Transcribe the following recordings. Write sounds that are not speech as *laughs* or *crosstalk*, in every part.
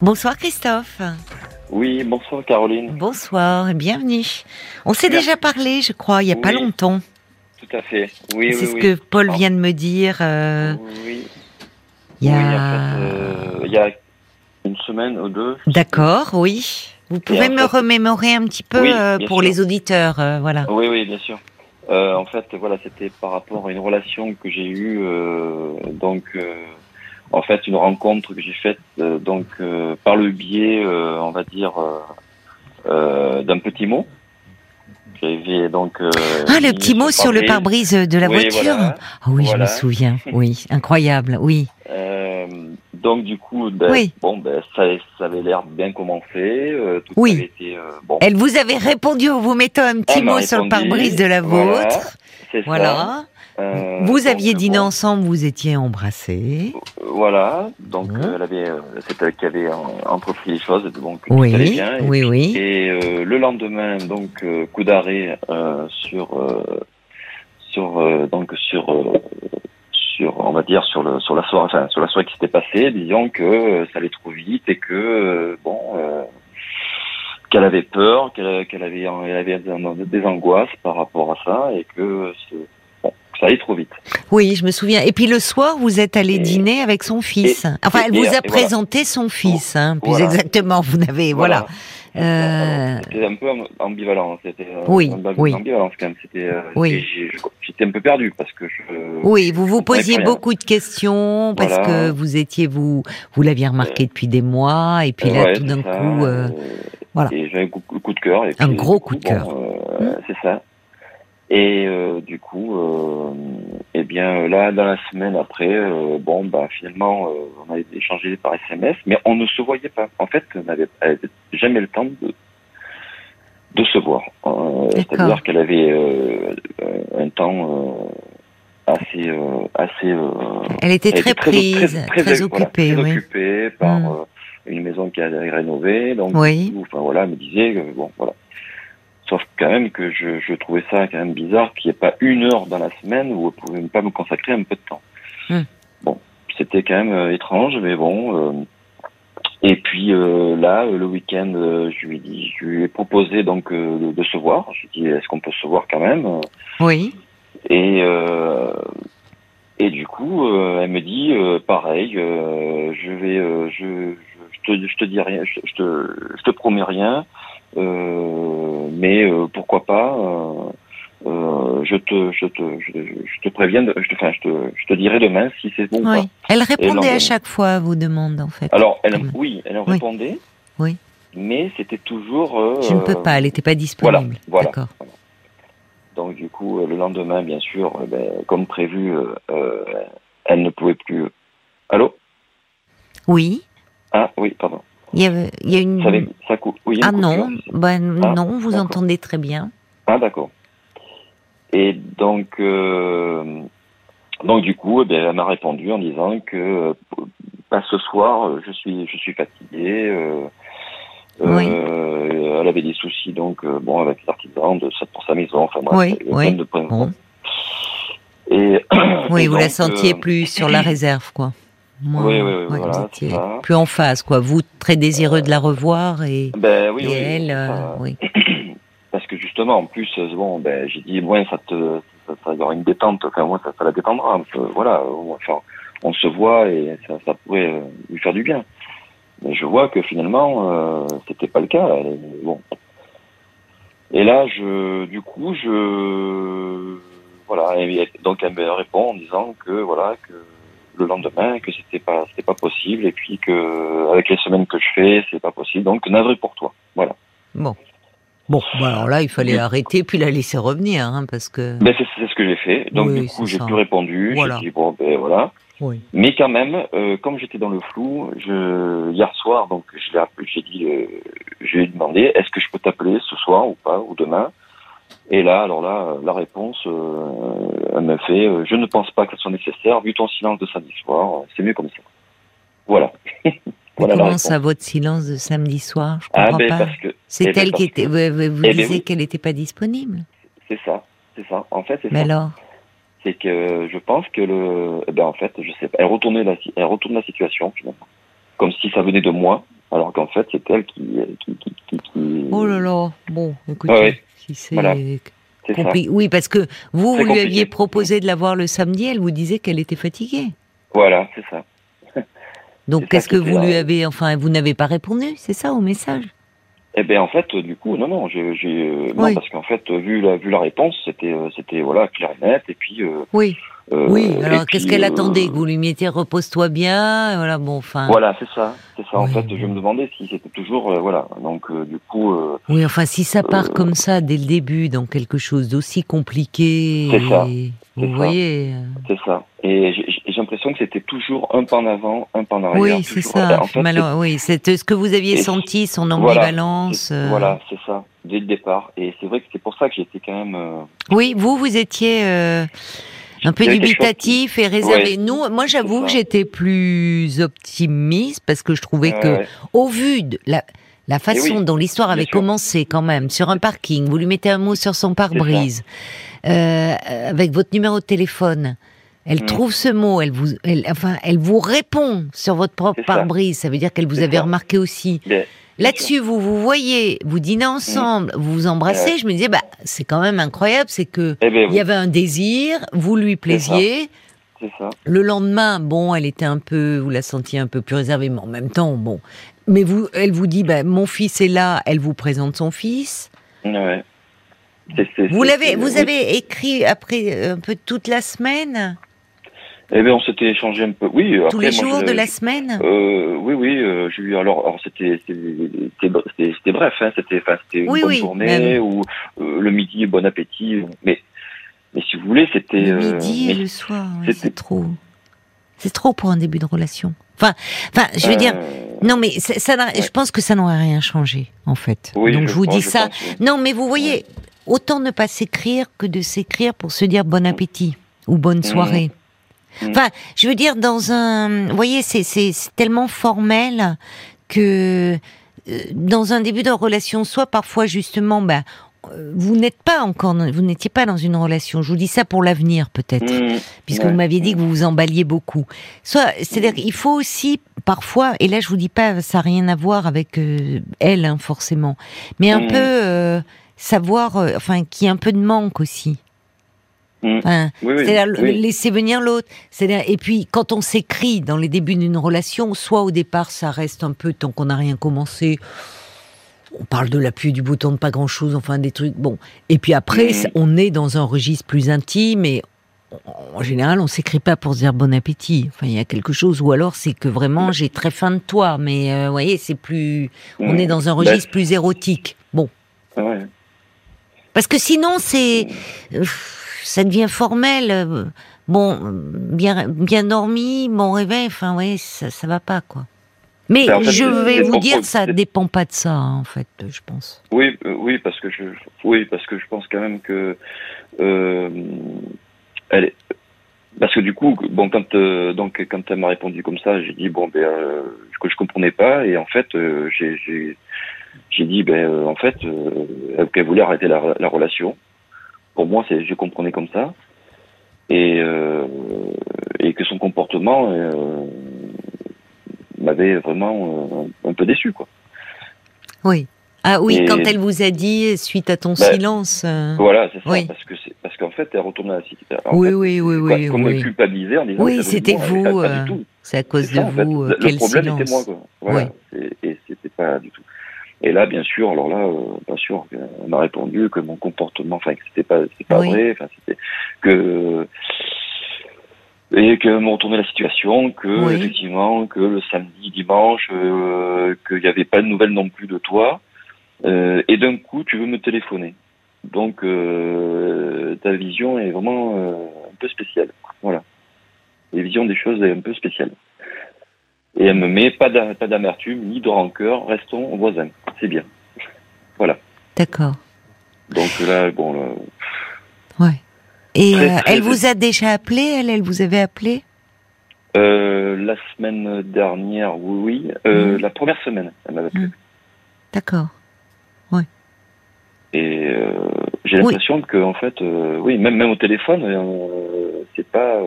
Bonsoir Christophe. Oui, bonsoir Caroline. Bonsoir et bienvenue. On s'est déjà parlé, je crois, il n'y a pas longtemps. Tout à fait. Oui, C'est oui, ce oui. que Paul Ah. vient de me dire. euh, Oui. il y Oui, a... en fait, euh, il y a une semaine ou deux. D'accord, oui. Vous pouvez me fait- remémorer un petit peu euh, pour sûr. les auditeurs, voilà. Oui, oui, bien sûr. En fait, voilà, c'était par rapport à une relation que j'ai eue, donc, en fait, une rencontre que j'ai faite, euh, donc, euh, par le biais, euh, on va dire, euh, euh, d'un petit mot. J'avais donc. euh, Ah, le petit mot sur le pare-brise. de la Oui, voiture. voilà. Ah oui, je me souviens. *laughs* Oui, incroyable. Oui, Euh, donc du coup, ben, Oui. bon, ben, ça, ça avait l'air bien commencé. tout Oui. avait été bon. Elle vous avait répondu en vous mettant un petit Elle mot sur le pare-brise de la vôtre. Voilà. Euh, vous aviez dîné bon, ensemble, vous étiez embrassés. Voilà. Donc Mhm. euh, elle avait, euh, c'est elle qui avait euh, entrepris les choses. Donc Oui, tout allait bien. Et, oui, oui. et, euh, le lendemain, donc coup d'arrêt sur sur donc sur sur on va dire sur le sur la soirée enfin sur la soirée qui s'était passée disons que ça allait trop vite et que bon qu'elle avait peur qu'elle avait elle avait des- angoisses par rapport à ça et que bon ça allait trop vite Oui, je me souviens. Et puis le soir, vous êtes allé Et- dîner avec son fils. et- enfin, et- elle vous a voilà. présenté son fils, hein, plus Voilà. exactement. Vous n'avez, voilà. Euh, C'était un peu am- ambivalent c'était euh, Oui, ambivalent oui. ambivalence quand même c'était euh, Oui. j'ai- j'étais un peu perdu parce que je Oui, vous vous posiez beaucoup de questions parce que vous étiez vous, vous l'aviez remarqué depuis des mois et puis Euh, là ouais, tout d'un coup, euh, euh, voilà. Et j'avais un coup, coup de cœur. Et Un gros coup de bon, cœur. euh, Hmm. C'est ça. Et euh, du coup, euh, eh bien là, dans la semaine après, euh, bon, bah finalement, euh, on avait échangé par SMS, mais on ne se voyait pas. En fait, on n'avait elle avait jamais le temps de de se voir. Euh, C'est-à-dire qu'elle avait euh, un temps euh, assez euh, assez euh, elle était elle très était prise, très, voilà, occupée, très oui. occupée par Mm. euh, une maison qui a rénové. Donc, Oui. enfin voilà, elle me disait bon, voilà. Sauf quand même que je, je trouvais ça quand même bizarre qu'il n'y ait pas une heure dans la semaine où elle pouvait pas me consacrer un peu de temps. Mm. Bon, c'était quand même euh, étrange, mais bon. euh, et puis euh, là, le week-end, je lui ai dit, je lui ai proposé donc de, de se voir. Je lui ai dit, est-ce qu'on peut se voir quand même? Oui. et et du coup, euh, elle me dit euh, pareil. euh, je vais, je, je, je te, je te dis rien, je, je te, je te promets rien, mais euh, pourquoi pas. euh, euh, je te, je te, je, je te préviens, de, je te, enfin, je te, je te dirai demain si c'est bon ou Oui. pas. Elle répondait à chaque fois à vos demandes, en fait. Alors, elle, oui, elle en Oui. répondait. Oui. Mais c'était toujours. euh, Je ne peux pas, elle n'était pas disponible. voilà. D'accord. Donc du coup, euh, le lendemain, bien sûr, euh, ben, comme prévu, euh, euh, elle ne pouvait plus. Allô? Oui. Ah oui, pardon. Il y, avait, il y a une. Ça, avait- ça coupe. Oui, il y a Ah une non, ben, Ah, non, vous entendez très bien. Ah d'accord. Et donc, euh, donc du coup, eh bien, elle m'a répondu en disant que bah, ce soir, je suis, je suis fatiguée. euh, Oui. euh, elle avait des soucis donc euh, bon avec les artisans de sa- pour sa maison. Enfin bref, Oui, a oui. de. Bon. Et *coughs* Oui, et vous la donc, sentiez euh, plus sur la *coughs* réserve, quoi. Moi, Oui, oui, oui, ouais, voilà, étiez plus en phase, quoi. Vous, très désireux de la revoir et, Ben oui, et oui, elle, c'est euh, oui. *clears throat* Parce que justement, en plus, euh, bon, ben, j'ai dit, moins ça te, ça, ça y aura une détente, enfin, moi, ça, ça la détendra un peu, voilà, euh, enfin, on se voit et ça, ça pourrait euh, lui faire du bien. Mais je vois que finalement, euh, c'était pas le cas, elle bon. Et là, je, du coup, je, voilà, et donc elle me répond en disant que, voilà, que le lendemain, que c'était pas, c'était pas possible, et puis que, avec les semaines que je fais, c'est pas possible, donc navré pour toi, voilà. Bon. Bon, bah alors là, il fallait arrêter puis la laisser revenir, hein, parce que. Ben c'est c'est ce que j'ai fait. Donc Oui, du coup j'ai plus répondu. Voilà. J'ai dit bon ben voilà. Oui. Mais quand même, euh, comme j'étais dans le flou, je hier soir donc je j'ai dit, euh, je lui ai demandé est-ce que je peux t'appeler ce soir ou pas ou demain? Et là alors là la réponse euh, me fait euh, je ne pense pas que ce soit nécessaire vu ton silence de samedi soir c'est mieux comme ça. Voilà. *laughs* Voilà comment ça, votre silence de samedi soir? Je Ah comprends ben pas. C'est eh ben, elle qui était. Vous, Eh ben disiez oui. qu'elle n'était pas disponible. c'est ça c'est ça. En fait c'est Mais ça. alors? C'est que je pense que le, eh ben en fait, je sais pas, elle retournait la, elle retourne la situation finalement, comme si ça venait de moi, alors qu'en fait c'est elle qui qui, qui, qui, qui- Oh là là, bon, écoutez, ouais. si c'est Voilà. Ça. Oui, parce que vous, lui aviez proposé de la voir le samedi, elle vous disait qu'elle était fatiguée. Voilà, c'est ça. Donc qu'est-ce que vous lui avez, enfin, vous n'avez pas répondu, c'est ça au message? Eh ben en fait, du coup, non, non, j'ai, j'ai, euh, non, Oui. parce qu'en fait, vu la, vu la réponse, c'était, euh, c'était voilà clair et net, et puis. euh, Oui. euh, Oui, alors qu'est-ce qu'elle euh, attendait Que vous lui mettiez repose-toi bien, voilà, bon, enfin. Voilà, c'est ça, c'est ça. En fait, je me demandais si c'était toujours, euh, voilà. Donc, euh, du coup, euh, Oui, enfin, si ça part comme ça dès le début, dans quelque chose d'aussi compliqué, C'est ça, et- vous ça. voyez. c'est ça. Et j'ai, j'ai l'impression que c'était toujours un pas en avant, un pas en arrière. Oui, c'est ça. En fait, Malheureux- oui, c'est ce que vous aviez senti, son ambivalence. euh. Voilà, c'est ça, dès le départ. Et c'est vrai que c'est pour ça que j'étais quand même. euh, Oui, vous, vous étiez euh, un peu dubitatif et réservé. Ouais, Nous, moi, j'avoue que j'étais plus optimiste parce que je trouvais ouais, que, ouais. au vu de la, la façon oui, dont l'histoire avait sûr. commencé quand même, sur un parking, vous lui mettez un mot sur son pare-brise, euh, avec votre numéro de téléphone. Elle Mm. trouve ce mot, elle vous, elle, enfin, elle vous répond sur votre propre pare-brise. Ça veut dire qu'elle vous avait ça. remarqué aussi. Là-dessus, vous vous voyez, vous dînez ensemble, vous vous embrassez. Ouais. Je me disais, bah, c'est quand même incroyable, c'est que Eh ben, il y avait un désir, vous lui plaisiez. c'est ça. Le lendemain, bon, elle était un peu, vous la sentiez un peu plus réservée, mais en même temps, bon. Mais vous, elle vous dit, bah, mon fils est là, elle vous présente son fils. Ouais. Vous l'avez, vous oui. avez écrit après euh, un peu toute la semaine, Eh bien, on s'était échangé un peu. Oui, tous après, les moi, jours je- de la semaine? Euh, oui, oui, euh, j'ai eu alors, alors c'était c'était bref, hein, c'était une Oui, bonne oui, journée ou euh, le midi, bon appétit, mais mais si vous voulez, c'était Le euh, midi et le soir, c'est trop. C'est trop pour un début de relation. Enfin, enfin, je veux euh, dire, non, mais ça, ça je pense que ça n'aurait rien changé, en fait. oui, Donc je, vous pense, dis je ça. pense. Non, mais vous voyez, autant ne pas s'écrire que de s'écrire pour se dire bon appétit ou bonne soirée. Mhm. Enfin, je veux dire, dans un. Vous voyez, c'est c'est- tellement formel que euh, dans un début de relation, soit parfois justement, euh, vous n'êtes pas encore, vous n'étiez pas dans une relation. Je vous dis ça pour l'avenir peut-être, Mmh, puisque ouais, vous m'aviez dit que vous vous emballiez beaucoup. Soit, c'est-à-dire qu'il faut aussi parfois, et là je vous dis pas, ça n'a rien à voir avec euh, elle hein, forcément, mais un Mmh. peu euh, savoir, enfin, qu'il y ait un peu de manque aussi. Mmh. Enfin, Oui, oui, c'est-à-dire oui. laisser venir l'autre. C'est-à-dire et puis quand on s'écrit dans les débuts d'une relation, soit au départ ça reste un peu tant qu'on n'a rien commencé. On parle de l'appui du bouton de pas grand-chose, enfin des trucs. Bon, et puis après ça- on est dans un registre plus intime et en- général on s'écrit pas pour se dire bon appétit. Enfin il y a quelque chose ou alors c'est que vraiment j'ai très faim de toi, mais euh, vous voyez c'est plus. On est dans un Ben, registre plus érotique. Bon. ouais. Parce que sinon, c'est. Ça devient formel. euh, Bon, bien, bien dormi, bon réveil, enfin, ça, ça va pas, quoi. Mais Ben, en fait, je vais vous dire, ça c'est- dépend pas de ça, hein, en fait, je pense. Oui, euh, oui, parce que je, oui, parce que je pense quand même que, euh, elle, est- parce que du coup, bon, quand euh, donc quand elle m'a répondu comme ça, j'ai dit bon ben euh, que je comprenais pas et en fait j'ai j'ai dit ben en fait qu'elle voulait arrêter la, la relation. Pour moi, je comprenais comme ça et euh, et que son comportement euh, m'avait vraiment euh, un peu déçu quoi. Oui. Ah oui, Et- quand elle vous a dit, suite à ton Ben, silence. Voilà, c'est ça, Oui. parce que parce qu'en fait, elle retourne à la cité. Oui, oui, oui, oui, Comme oui. en disant Oui, c'était vous. C'est à cause de en fait. vous, euh, Le problème silence. était moi, quoi. Voilà. Et, et c'était pas du tout. Et là, bien sûr, alors là, euh, bien sûr, on m'a répondu que mon comportement, enfin, que c'était pas, c'était pas Oui. vrai, enfin, c'était que et que me retournait la situation, que Oui. effectivement, que le samedi, dimanche, euh, qu'il n'y avait pas de nouvelles non plus de toi, euh, et d'un coup, tu veux me téléphoner. Donc, euh, ta vision est vraiment euh, un peu spéciale. Voilà. La vision des choses est un peu spéciale. Et elle me met pas d'amertume ni de rancœur, restons voisins. C'est bien. Voilà. D'accord. Donc là, bon, là, Ouais. Et Très, euh, très elle vous a déjà appelé, elle, elle vous avait appelé? Euh, la semaine dernière, oui, oui. Euh, Mhm. La première semaine, elle m'avait appelé. Mhm. D'accord. Et euh, j'ai Oui. l'impression que, en fait, oui, même même au téléphone, c'est pas,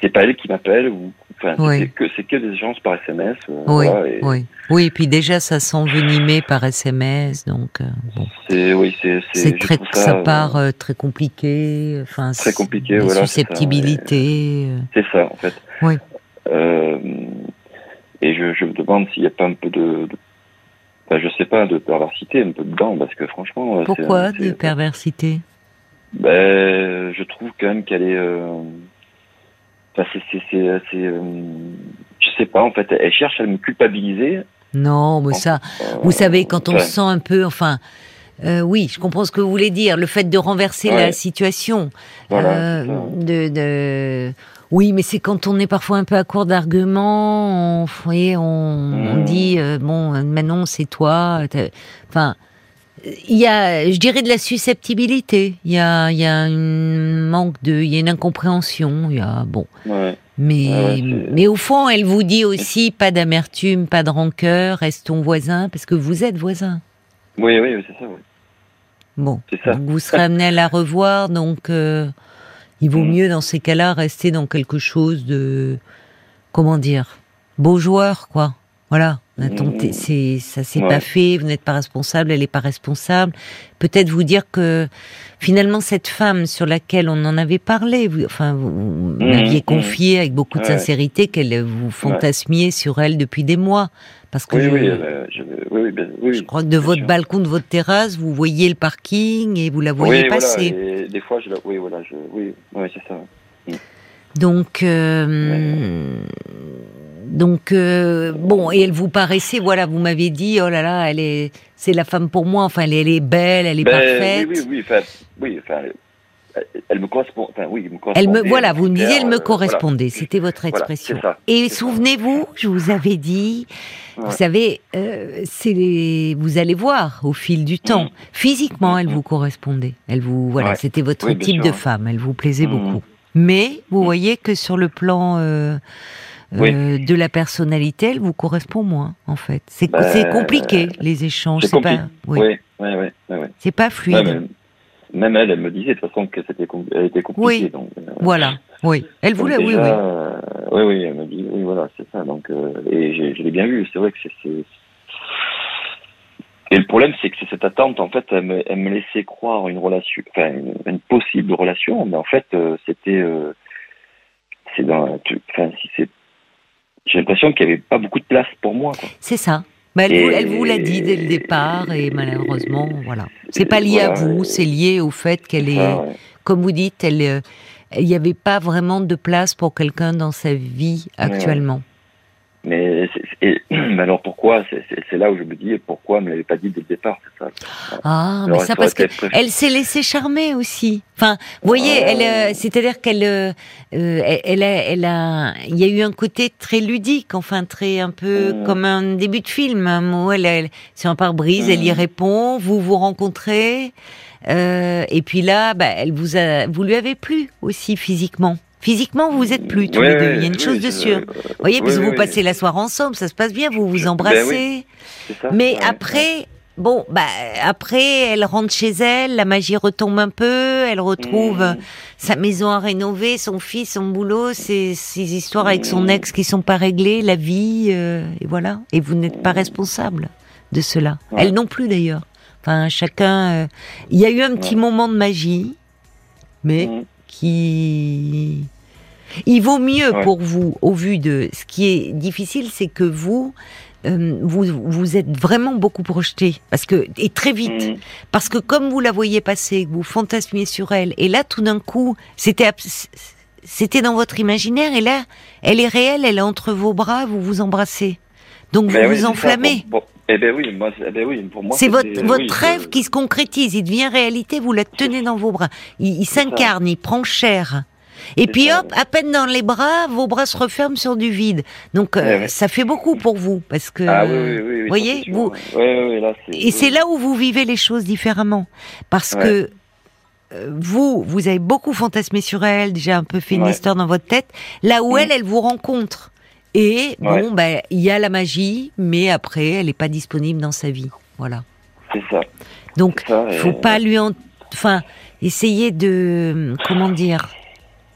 c'est pas elle qui m'appelle ou Enfin, Oui. c'est que des échanges par SMS. euh, Oui, voilà, et oui. Oui, et puis déjà, ça s'envenimait par SMS, donc euh, bon. C'est oui, très, trouve ça, euh, part euh, très compliqué. Enfin, Très compliqué, voilà, ça, euh. C'est ça, en fait. Oui. Euh, et je, je me demande s'il n'y a pas un peu de, de enfin, je sais pas, de perversité un peu dedans, parce que franchement. Pourquoi de perversité Ben, je trouve quand même qu'elle est. Euh... Enfin, c'est, c'est, c'est, euh, je sais pas, en fait, elle cherche à me culpabiliser. Non, mais ça, Euh, vous savez, quand on se sent un peu, enfin, euh, oui, je comprends ce que vous voulez dire. Le fait de renverser Ouais. la situation, Voilà, euh, de, de, oui, mais c'est quand on est parfois un peu à court d'arguments. On, vous voyez, on, on Mhm. dit euh, bon, euh, maintenant c'est toi. Enfin, il y a, je dirais, de la susceptibilité. Il y a, il y a un manque de, il y a une incompréhension. Il y a bon. Ouais. Mais, ouais, mais au fond, elle vous dit aussi pas d'amertume, pas de rancœur, restons voisins, parce que vous êtes voisins. Oui, oui, c'est ça, oui. Bon, ça. donc vous serez amené à la revoir, donc euh, il vaut Mhm. mieux dans ces cas-là rester dans quelque chose de, comment dire, beau joueur, quoi. Voilà, on a tenté, Mhm. c'est, ça s'est Ouais. pas fait, vous n'êtes pas responsable, elle n'est pas responsable. Peut-être vous dire que finalement cette femme sur laquelle on en avait parlé, vous, enfin vous vous m'aviez mhm. confié avec beaucoup de Ouais. sincérité qu'elle vous fantasmiez sur elle depuis des mois, parce que Oui, je, oui, euh, je, oui, oui, bien- je crois que de votre sûr. balcon, de votre terrasse, vous voyez le parking et vous la voyez oui, passer. Voilà, et des fois, je la, oui, voilà, je, oui, oui, c'est ça. Donc, euh, donc euh, bon, et elle vous paraissait, voilà, vous m'aviez dit, oh là là, elle est, c'est la femme pour moi. Enfin, elle, est- elle est belle, elle est Ben, parfaite. Oui, oui, oui, enfin, oui, enfin, elle, me correspond, enfin, oui, elle me Elle correspondait. me, voilà, vous me disiez, elle me euh, correspondait. voilà. C'était votre expression. ça, et souvenez-vous, je vous avais dit, vous savez, euh, c'est les- vous allez voir au fil du temps. Mhm. Physiquement, elle Mhm. vous correspondait. Elle vous, voilà, Ouais. c'était votre Oui, type sûr, de femme. Elle vous plaisait beaucoup. Mais vous voyez que sur le plan euh, Oui. euh, de la personnalité, elle vous correspond moins, en fait. C'est Ben, c'est compliqué les échanges. c'est pas, compliqué. oui, Oui, oui, oui, c'est pas fluide. même elle, elle me disait de toute façon que c'était était compliquée. Oui. Donc, euh, Voilà. Oui. Elle voulait. Oui, déjà, oui. euh, oui, oui, elle me dit, oui, voilà, c'est ça. Donc, et je l'ai bien vu. C'est vrai que c'est. Et le problème, c'est que cette attente, en fait, elle me, elle me laissait croire une relation, enfin, une, une possible relation, mais en fait, euh, c'était, euh, c'est dans, tu- enfin, si c'est, j'ai l'impression qu'il n'y avait pas beaucoup de place pour moi. C'est ça. Mais elle, Et- vous, elle vous l'a dit dès le départ et malheureusement, voilà. C'est pas lié à vous, c'est lié au fait qu'elle est, ouais. comme vous dites, elle, euh, il n'y avait pas vraiment de place pour quelqu'un dans sa vie actuellement. Mais, et- *clears throat* mais alors pourquoi C'est c'est- c'est là où je me dis pourquoi elle me l'avait pas dit dès le départ, c'est ça. Ah, mais ça parce que elle s'est laissée charmer aussi. Enfin, vous voyez, Ouais. elle, euh, c'est-à-dire qu'elle, euh, euh, elle, elle a, elle a, il y a eu un côté très ludique, enfin très un peu Mhm. comme un début de film. Un mot, elle, elle sur un pare-brise, elle y Mhm. répond, vous vous rencontrez, euh, et puis là, bah, elle vous a, vous lui avez plu aussi physiquement. Physiquement, vous êtes plus tous Ouais, les deux. Il y a une oui, chose de je- sûr. euh, Vous voyez, parce oui, vous passez la soirée ensemble, ça se passe bien, vous vous Ben embrassez. ça, Mais ouais, après, bon, bah après, elle rentre chez elle, la magie retombe un peu, elle retrouve Mhm. sa maison à rénover, son fils, son boulot, ses, ses histoires avec son Mhm. ex qui sont pas réglées, la vie, euh, et voilà. Et vous n'êtes pas responsable de cela. Elle non plus d'ailleurs. Enfin, chacun. euh, Il y a eu un petit moment de magie, mais Mhm. Qui. Il vaut mieux Ouais. pour vous, au vu de ce qui est difficile, c'est que vous, euh, vous, vous êtes vraiment beaucoup projeté, parce que et très vite, Mhm. parce que comme vous la voyez passer, que vous fantasmiez sur elle, et là tout d'un coup, c'était c'était dans votre imaginaire, et là, elle est réelle, elle est entre vos bras, vous vous embrassez, donc vous Ben vous ça, enflammez. Eh ben oui, moi, c'est- eh ben oui, pour moi. C'est votre, votre oui, rêve qui se concrétise, il devient réalité, vous la tenez dans vos bras. Il, il s'incarne, il prend chair. Et puis ça, hop, à peine dans les bras, vos bras se referment sur du vide. Donc euh, ouais. ça fait beaucoup pour vous, parce que... Ah oui, oui, oui. oui, ça, voyez, vous- là, c'est. Et c'est là où vous vivez les choses différemment. Parce que euh, vous, vous avez beaucoup fantasmé sur elle, déjà un peu fait une histoire dans votre tête, là où Mm. elle, elle vous rencontre. Et Ouais. bon, ben, il y a la magie, mais après, elle n'est pas disponible dans sa vie. Voilà. C'est ça. Donc, ça, et- faut pas lui en... Enfin, essayer de... Comment dire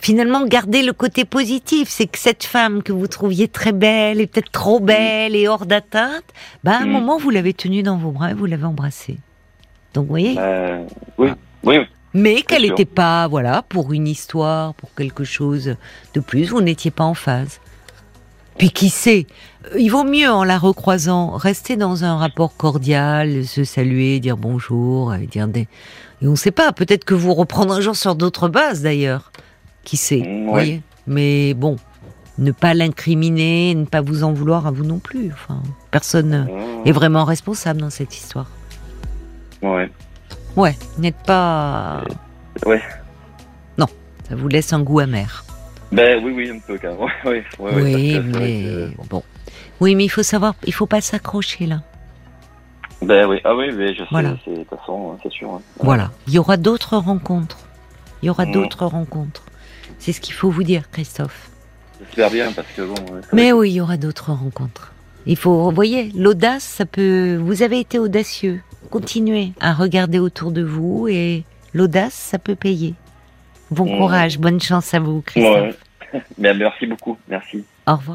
finalement gardez le côté positif, c'est que cette femme que vous trouviez très belle et peut-être trop belle et hors d'atteinte, bah à un Mm. moment vous l'avez tenue dans vos bras et vous l'avez embrassée. Donc vous voyez, Euh, oui, oui, mais qu'elle n'était pas, voilà, pour une histoire, pour quelque chose de plus, vous n'étiez pas en phase. Puis qui sait, euh, il vaut mieux en la recroisant rester dans un rapport cordial, se saluer, dire bonjour, et dire des. Et on ne sait pas, peut-être que vous reprendrez un jour sur d'autres bases d'ailleurs. Qui sait, Mm, vous voyez. Mais bon, ne pas l'incriminer, ne pas vous en vouloir à vous non plus. Enfin, personne Euh, est vraiment responsable dans cette histoire. ouais. Ouais, n'êtes pas. Ouais. Non, ça vous laisse un goût amer. Ben oui, oui, un peu quand même. *laughs* Oui, que c'est vrai mais que- bon. Oui, mais il faut savoir, il faut pas s'accrocher là. Ben oui, ah oui, mais je sais, Voilà. c'est de toute façon, hein, c'est sûr. hein. Voilà, il y aura d'autres rencontres. Il y aura Mhm. d'autres rencontres. C'est ce qu'il faut vous dire, Christophe. J'espère bien parce que bon. Mais oui, il y aura d'autres rencontres. Il faut, vous voyez, l'audace, ça peut. Vous avez été audacieux. Continuez à regarder autour de vous et l'audace, ça peut payer. Bon Mhm. courage, bonne chance à vous, Christophe. Ouais. Ben *laughs* merci beaucoup, merci. Au revoir.